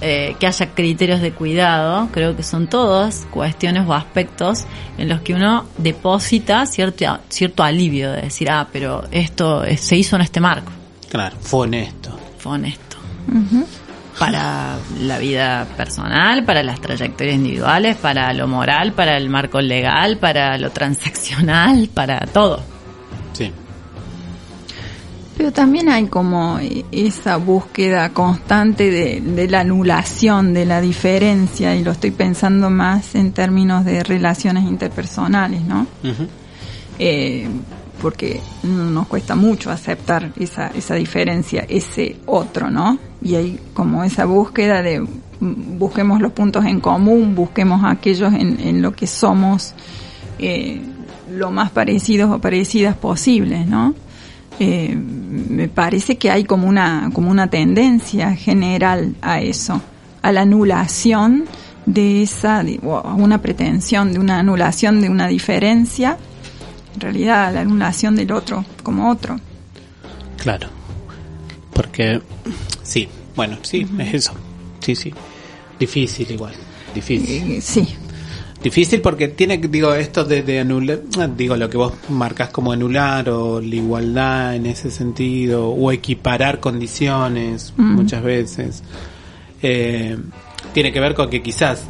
eh, que haya criterios de cuidado, creo que son todas cuestiones o aspectos en los que uno deposita cierto, cierto alivio de decir, ah, pero esto se hizo en este marco. Claro, fue honesto. Fue honesto. Para la vida personal, para las trayectorias individuales, para lo moral, para el marco legal, para lo transaccional, para todo. Sí. Pero también hay como esa búsqueda constante de, la anulación, de la diferencia, y lo estoy pensando más en términos de relaciones interpersonales, ¿no? Eh, porque nos cuesta mucho aceptar esa, esa diferencia, ese otro, ¿no? Y hay como esa búsqueda de busquemos los puntos en común, busquemos aquellos en, en lo que somos eh, lo más parecidos o parecidas posibles, ¿no? Eh, me parece que hay como una, como una tendencia general a eso, a la anulación de esa, o una pretensión de una anulación de una diferencia, en realidad la anulación del otro como otro. Claro, porque sí, bueno, sí, es eso, sí, sí, difícil igual, difícil. Eh, sí, Difícil porque tiene, digo, esto de, anular, digo, lo que vos marcas como anular o la igualdad en ese sentido, o equiparar condiciones mm. muchas veces, eh, tiene que ver con que quizás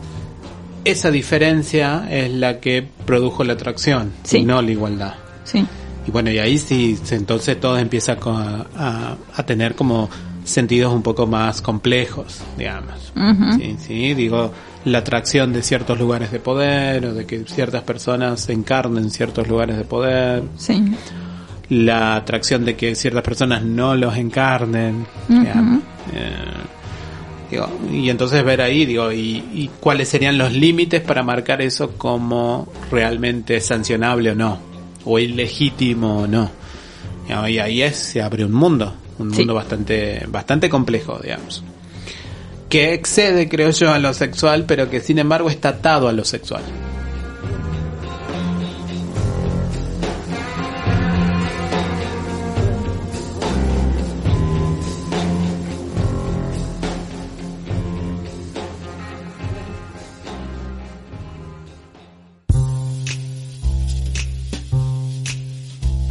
esa diferencia es la que produjo la atracción, y no la igualdad. Sí. Y bueno, y ahí sí, entonces todo empieza a, a, tener como sentidos un poco más complejos, digamos. Sí, sí, digo, la atracción de ciertos lugares de poder o de que ciertas personas encarnen ciertos lugares de poder. Sí. La atracción de que ciertas personas no los encarnen. Eh, y entonces ver ahí, digo, y, cuáles serían los límites para marcar eso como realmente sancionable o no, o ilegítimo o no. Y ahí es, se abre un mundo, un mundo bastante, bastante complejo, digamos que excede, creo yo, a lo sexual, pero que sin embargo está atado a lo sexual.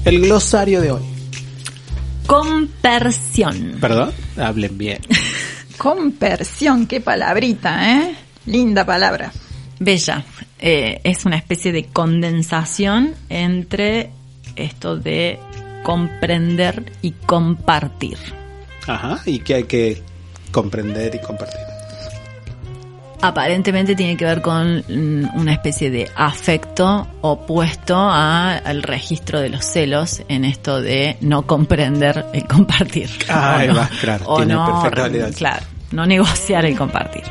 El glosario de hoy. Compersión. Perdón, hablen bien. Compersión, qué palabrita, ¿eh? Linda palabra. Bella. Eh, es una especie de condensación entre esto de comprender y compartir. Ajá, y que hay que comprender y compartir. Aparentemente tiene que ver con mm, una especie de afecto opuesto al registro de los celos en esto de no comprender el compartir. Ah, va, claro, o no, claro, no negociar el compartir.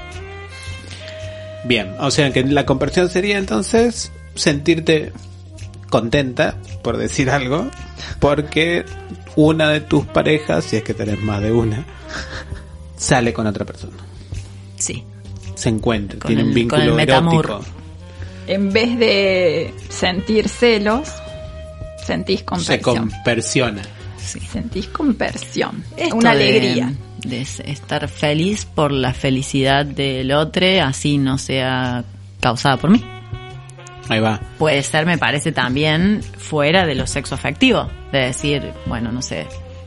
Bien, o sea que la conversión sería entonces sentirte contenta, por decir algo, porque una de tus parejas, si es que tenés más de una, sale con otra persona. Sí se encuentran, tienen un vínculo erótico. En vez de sentir celos, sentís compersión. Se compersiona. Sí. Sentís compersión. una alegría. De estar feliz por la felicidad del otro, así no sea causada por mí. Ahí va. Puede ser, me parece, también fuera de lo sexo afectivo. De decir, bueno, no sé,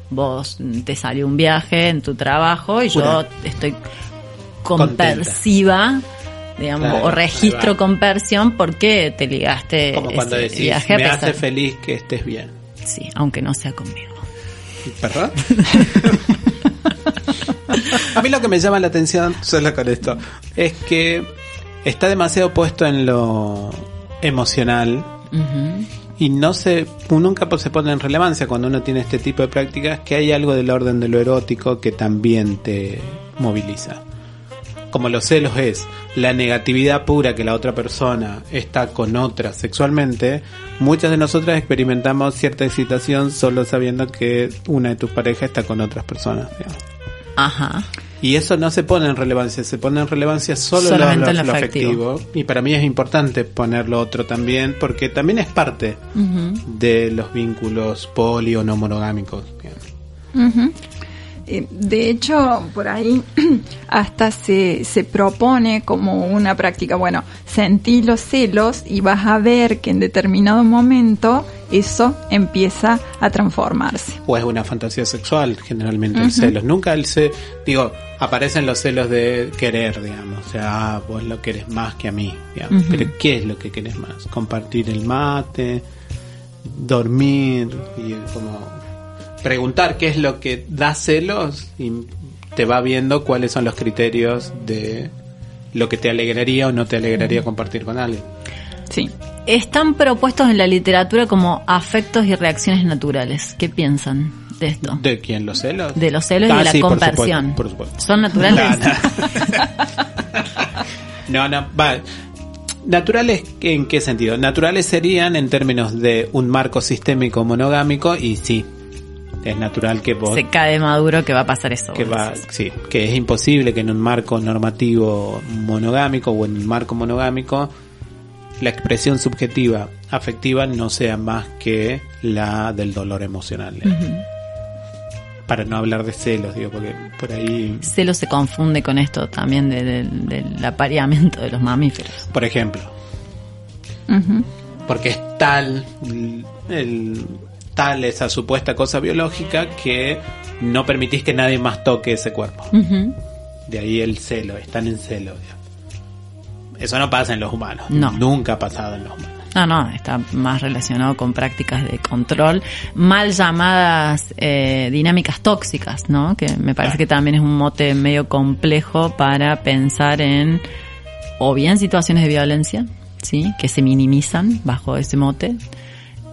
vos te salió un viaje en tu trabajo y yo estoy compersiva, digamos, o registro compersión porque te ligaste Como cuando decís, me hace feliz que estés bien. Sí, aunque no sea conmigo. ¿Perdón? A mí lo que me llama la atención, solo con esto, es que está demasiado puesto en lo emocional y no se nunca se pone en relevancia cuando uno tiene este tipo de prácticas que hay algo del orden de lo erótico que también te moviliza como los celos es la negatividad pura que la otra persona está con otra sexualmente, muchas de nosotras experimentamos cierta excitación solo sabiendo que una de tus parejas está con otras personas. Ajá. Y eso no se pone en relevancia, se pone en relevancia solo Solamente lo, afectivo. Y para mí es importante ponerlo otro también, porque también es parte de los vínculos poli o no monogámicos. Eh, de hecho, por ahí hasta se, se propone como una práctica, bueno, sentí los celos y vas a ver que en determinado momento eso empieza a transformarse. O es una fantasía sexual, generalmente el celos. Nunca el se, digo, aparecen los celos de querer, digamos. O sea, ah, vos lo querés más que a mí, digamos. Pero ¿qué es lo que querés más? Compartir el mate, dormir y como preguntar qué es lo que da celos y te va viendo cuáles son los criterios de lo que te alegraría o no te alegraría compartir con alguien. Sí. Están propuestos en la literatura como afectos y reacciones naturales. ¿Qué piensan de esto? ¿De quién? ¿Los celos? De los celos y ah, la conversión. Por supuesto, ¿Son naturales? No, no, va. ¿Naturales en qué sentido? Naturales serían en términos de un marco sistémico monogámico y sí, es natural que vos... Se cae maduro que va a pasar eso. Que va, sí, que es imposible que en un marco normativo monogámico o en un marco monogámico la expresión subjetiva afectiva no sea más que la del dolor emocional. Para no hablar de celos, digo, porque por ahí... Celos se confunde con esto también del apareamiento de los mamíferos. Por ejemplo. Porque es tal el tal esa supuesta cosa biológica que no permitís que nadie más toque ese cuerpo. De ahí el celo, están en celo. Eso no pasa en los humanos. No. Nunca ha pasado en los humanos. No, no, está más relacionado con prácticas de control, mal llamadas eh, dinámicas tóxicas, ¿no? Que me parece que también es un mote medio complejo para pensar en o bien situaciones de violencia, ¿sí? Que se minimizan bajo ese mote,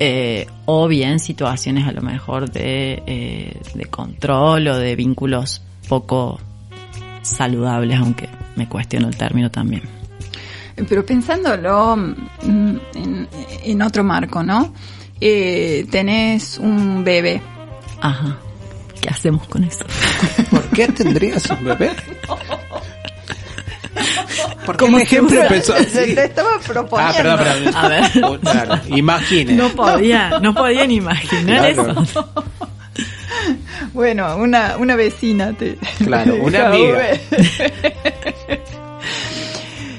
eh, o bien situaciones a lo mejor de, eh, de control o de vínculos poco saludables, aunque me cuestiono el término también. Pero pensándolo mm, en, en otro marco, ¿no? Eh, tenés un bebé. Ajá. ¿Qué hacemos con eso? ¿Por qué tendrías un bebé? Como ejemplo pensó Se te estaba proponiendo. Ah, perdón, perdón. A ver. Oh, claro, imagine. No podía, no podían imaginar eso. Bueno, una, una vecina te. Claro, una amiga.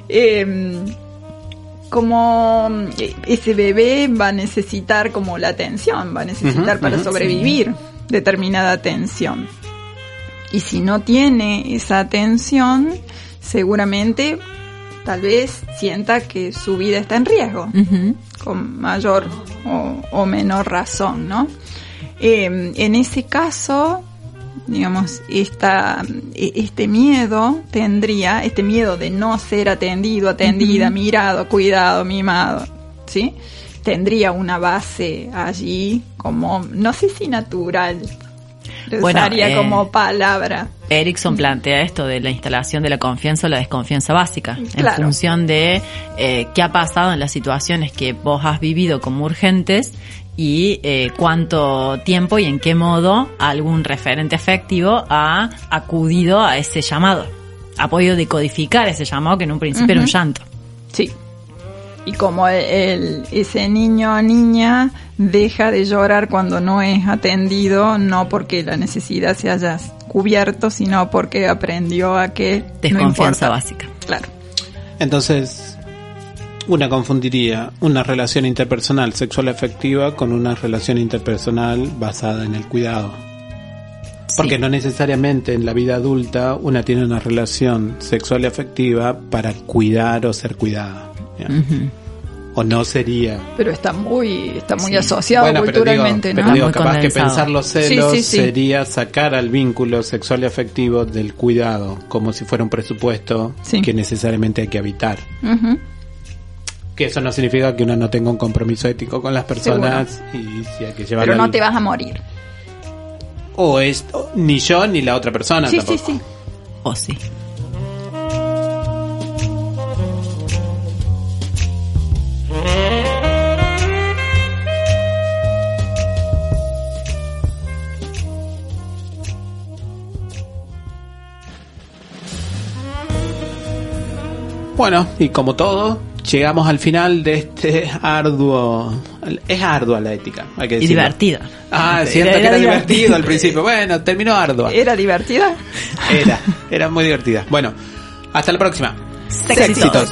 eh, como eh, ese bebé va a necesitar como la atención, va a necesitar para sobrevivir determinada atención. Y si no tiene esa atención, seguramente tal vez sienta que su vida está en riesgo, con mayor o, menor razón, ¿no? Em, en ese caso, digamos, esta, e, este miedo tendría, este miedo de no ser atendido, atendida, mirado, cuidado, mimado, ¿sí? Tendría una base allí como, no sé si natural, bueno, eh, como palabra. Erickson plantea esto de la instalación de la confianza o la desconfianza básica, en función de eh, qué ha pasado en las situaciones que vos has vivido como urgentes y eh, cuánto tiempo y en qué modo algún referente efectivo ha acudido a ese llamado. Ha podido decodificar ese llamado que en un principio era un llanto. Sí. Y como el, ese niño o niña deja de llorar cuando no es atendido, no porque la necesidad se haya cubierto, sino porque aprendió a que... Desconfianza básica. Claro. Entonces, una confundiría una relación interpersonal sexual efectiva con una relación interpersonal basada en el cuidado. Porque no necesariamente en la vida adulta una tiene una relación sexual efectiva para cuidar o ser cuidada o no sería. Pero está muy, está muy asociado culturalmente, pero digo, capaz que pensar los celos sería sacar al vínculo sexual y afectivo del cuidado, como si fuera un presupuesto que necesariamente hay que habitar. Que eso no significa que uno no tenga un compromiso ético con las personas y si hay que llevarlo. Pero no te vas a morir. O es ni yo ni la otra persona. Sí, sí, sí. O sí. Bueno, y como todo, llegamos al final de este arduo. Es ardua la ética, hay que decirlo. Y divertida. Ah, siento que era divertido al principio. Bueno, terminó ardua. ¿Era divertida? Era, era muy divertida. Bueno, hasta la próxima. Éxitos.